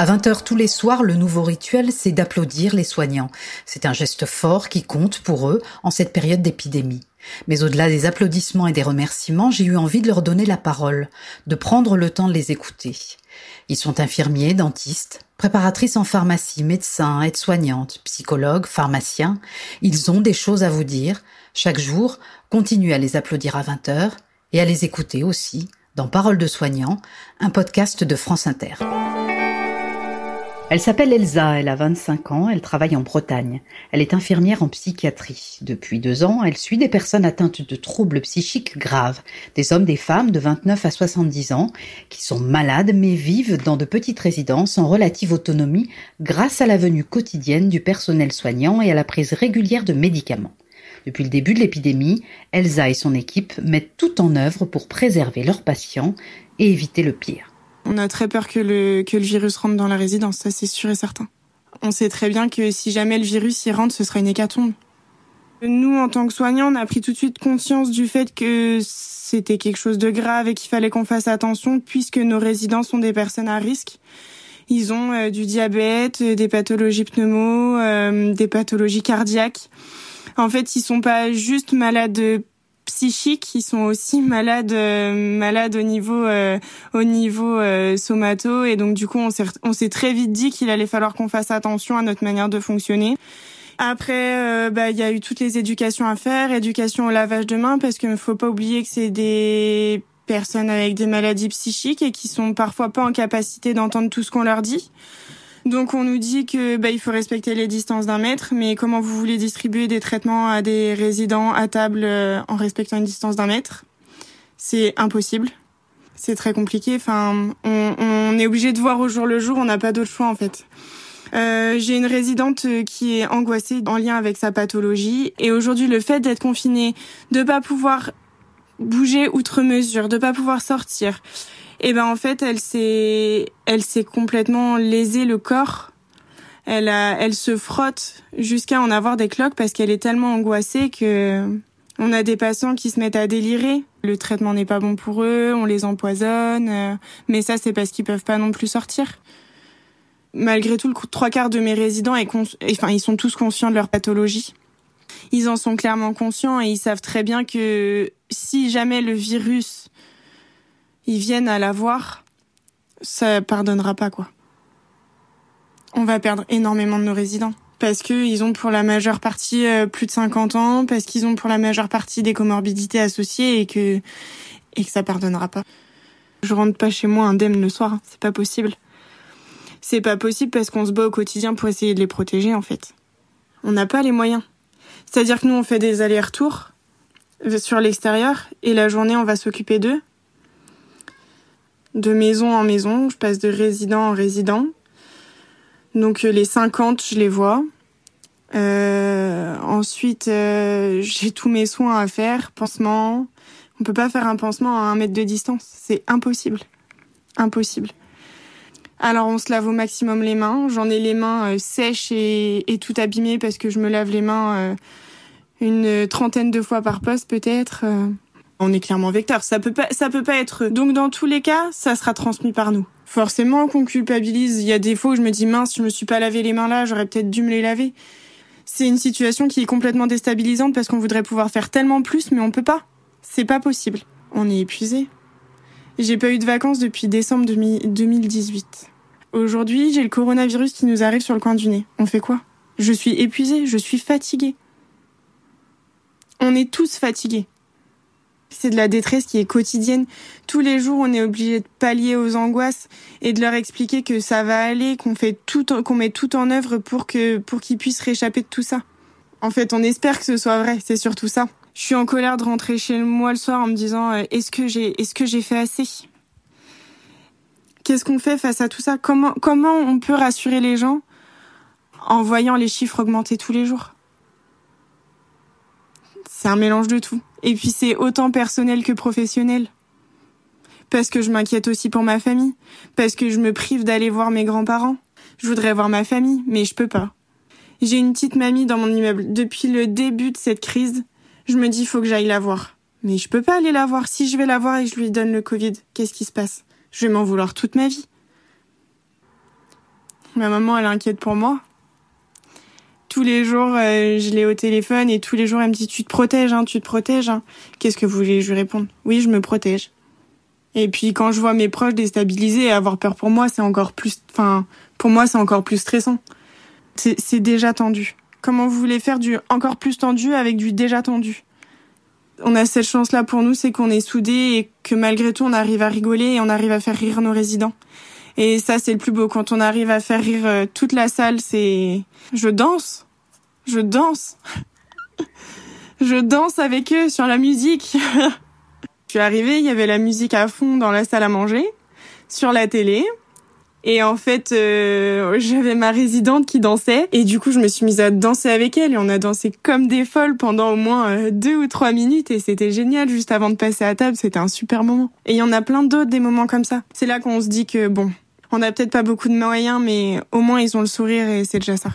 À 20h tous les soirs, le nouveau rituel, c'est d'applaudir les soignants. C'est un geste fort qui compte pour eux en cette période d'épidémie. Mais au-delà des applaudissements et des remerciements, j'ai eu envie de leur donner la parole, de prendre le temps de les écouter. Ils sont infirmiers, dentistes, préparatrices en pharmacie, médecins, aides-soignantes, psychologues, pharmaciens. Ils ont des choses à vous dire. Chaque jour, continuez à les applaudir à 20h et à les écouter aussi dans Parole de soignants, un podcast de France Inter. Elle s'appelle Elsa, elle a 25 ans, elle travaille en Bretagne. Elle est infirmière en psychiatrie. Depuis deux ans, elle suit des personnes atteintes de troubles psychiques graves, des hommes, des femmes de 29 à 70 ans, qui sont malades mais vivent dans de petites résidences en relative autonomie grâce à la venue quotidienne du personnel soignant et à la prise régulière de médicaments. Depuis le début de l'épidémie, Elsa et son équipe mettent tout en œuvre pour préserver leurs patients et éviter le pire. On a très peur que le, que le virus rentre dans la résidence, ça c'est sûr et certain. On sait très bien que si jamais le virus y rentre, ce sera une hécatombe. Nous, en tant que soignants, on a pris tout de suite conscience du fait que c'était quelque chose de grave et qu'il fallait qu'on fasse attention puisque nos résidents sont des personnes à risque. Ils ont euh, du diabète, des pathologies pneumo, euh, des pathologies cardiaques. En fait, ils sont pas juste malades psychiques, ils sont aussi malades, euh, malades au niveau, euh, au niveau euh, somato. Et donc du coup, on s'est, on s'est très vite dit qu'il allait falloir qu'on fasse attention à notre manière de fonctionner. Après, bah, il y a eu toutes les éducations à faire, éducation au lavage de mains, parce qu'il ne faut pas oublier que c'est des personnes avec des maladies psychiques et qui sont parfois pas en capacité d'entendre tout ce qu'on leur dit. Donc on nous dit que bah, il faut respecter les distances d'un mètre, mais comment vous voulez distribuer des traitements à des résidents à table euh, en respectant une distance d'un mètre? C'est impossible. C'est très compliqué. Enfin, on, on est obligé de voir au jour le jour. On n'a pas d'autre choix en fait. Euh, j'ai une résidente qui est angoissée en lien avec sa pathologie et aujourd'hui le fait d'être confinée, de pas pouvoir bouger outre mesure, de pas pouvoir sortir, et ben en fait elle s'est elle s'est complètement lésée le corps. Elle a elle se frotte jusqu'à en avoir des cloques parce qu'elle est tellement angoissée que on a des patients qui se mettent à délirer. Le traitement n'est pas bon pour eux, on les empoisonne, euh, mais ça c'est parce qu'ils peuvent pas non plus sortir. Malgré tout, le trois quarts de mes résidents, est enfin, ils sont tous conscients de leur pathologie. Ils en sont clairement conscients et ils savent très bien que si jamais le virus ils viennent à la voir, ça pardonnera pas quoi. On va perdre énormément de nos résidents parce qu'ils ont pour la majeure partie euh, plus de 50 ans, parce qu'ils ont pour la majeure partie des comorbidités associées et que et que ça pardonnera pas. Je rentre pas chez moi indemne le soir, hein. c'est pas possible. C'est pas possible parce qu'on se bat au quotidien pour essayer de les protéger en fait. On n'a pas les moyens. C'est-à-dire que nous on fait des allers-retours sur l'extérieur et la journée on va s'occuper d'eux de maison en maison, je passe de résident en résident. Donc euh, les 50, je les vois. Euh, ensuite, euh, j'ai tous mes soins à faire, pansement. On peut pas faire un pansement à un mètre de distance, c'est impossible, impossible. Alors on se lave au maximum les mains. J'en ai les mains sèches et, tout abîmées parce que je me lave les mains une trentaine de fois par poste peut-être on est clairement vecteur. Ça peut pas, ça peut pas être. Donc dans tous les cas, ça sera transmis par nous. Forcément qu'on culpabilise. Il y a des fois où je me dis mince, je me suis pas lavé les mains là, j'aurais peut-être dû me les laver. C'est une situation qui est complètement déstabilisante parce qu'on voudrait pouvoir faire tellement plus, mais on peut pas. C'est pas possible. On est épuisé. J'ai pas eu de vacances depuis décembre 2018. Aujourd'hui, j'ai le coronavirus qui nous arrive sur le coin du nez. On fait quoi? Je suis épuisée, je suis fatiguée. On est tous fatigués. C'est de la détresse qui est quotidienne. Tous les jours, on est obligé de pallier aux angoisses et de leur expliquer que ça va aller, qu'on fait tout, qu'on met tout en œuvre pour que, pour qu'ils puissent réchapper de tout ça. En fait, on espère que ce soit vrai. C'est surtout ça. Je suis en colère de rentrer chez moi le soir en me disant euh, est-ce que j'ai, est-ce que j'ai fait assez? Qu'est-ce qu'on fait face à tout ça? Comment, comment on peut rassurer les gens en voyant les chiffres augmenter tous les jours? C'est un mélange de tout. Et puis c'est autant personnel que professionnel. Parce que je m'inquiète aussi pour ma famille. Parce que je me prive d'aller voir mes grands-parents. Je voudrais voir ma famille, mais je peux pas. J'ai une petite mamie dans mon immeuble. Depuis le début de cette crise, je me dis faut que j'aille la voir. Mais je peux pas aller la voir. Si je vais la voir et que je lui donne le Covid, qu'est-ce qui se passe? Je vais m'en vouloir toute ma vie. Ma maman, elle inquiète pour moi. Tous les jours, euh, je l'ai au téléphone et tous les jours, elle me dit Tu te protèges, hein, tu te protèges. Hein. Qu'est-ce que vous voulez Je lui réponds Oui, je me protège. Et puis quand je vois mes proches déstabilisés et avoir peur pour moi, c'est encore plus. Enfin, pour moi, c'est encore plus stressant. C'est déjà tendu. Comment vous voulez faire du encore plus tendu avec du déjà tendu? On a cette chance-là pour nous, c'est qu'on est soudés et que malgré tout, on arrive à rigoler et on arrive à faire rire nos résidents. Et ça, c'est le plus beau. Quand on arrive à faire rire euh, toute la salle, c'est... Je danse. Je danse. je danse avec eux sur la musique. Je suis arrivée, il y avait la musique à fond dans la salle à manger, sur la télé. Et en fait, euh, j'avais ma résidente qui dansait et du coup, je me suis mise à danser avec elle et on a dansé comme des folles pendant au moins euh, deux ou trois minutes et c'était génial. Juste avant de passer à table, c'était un super moment. Et il y en a plein d'autres des moments comme ça. C'est là qu'on se dit que bon, on n'a peut-être pas beaucoup de moyens, mais au moins ils ont le sourire et c'est déjà ça.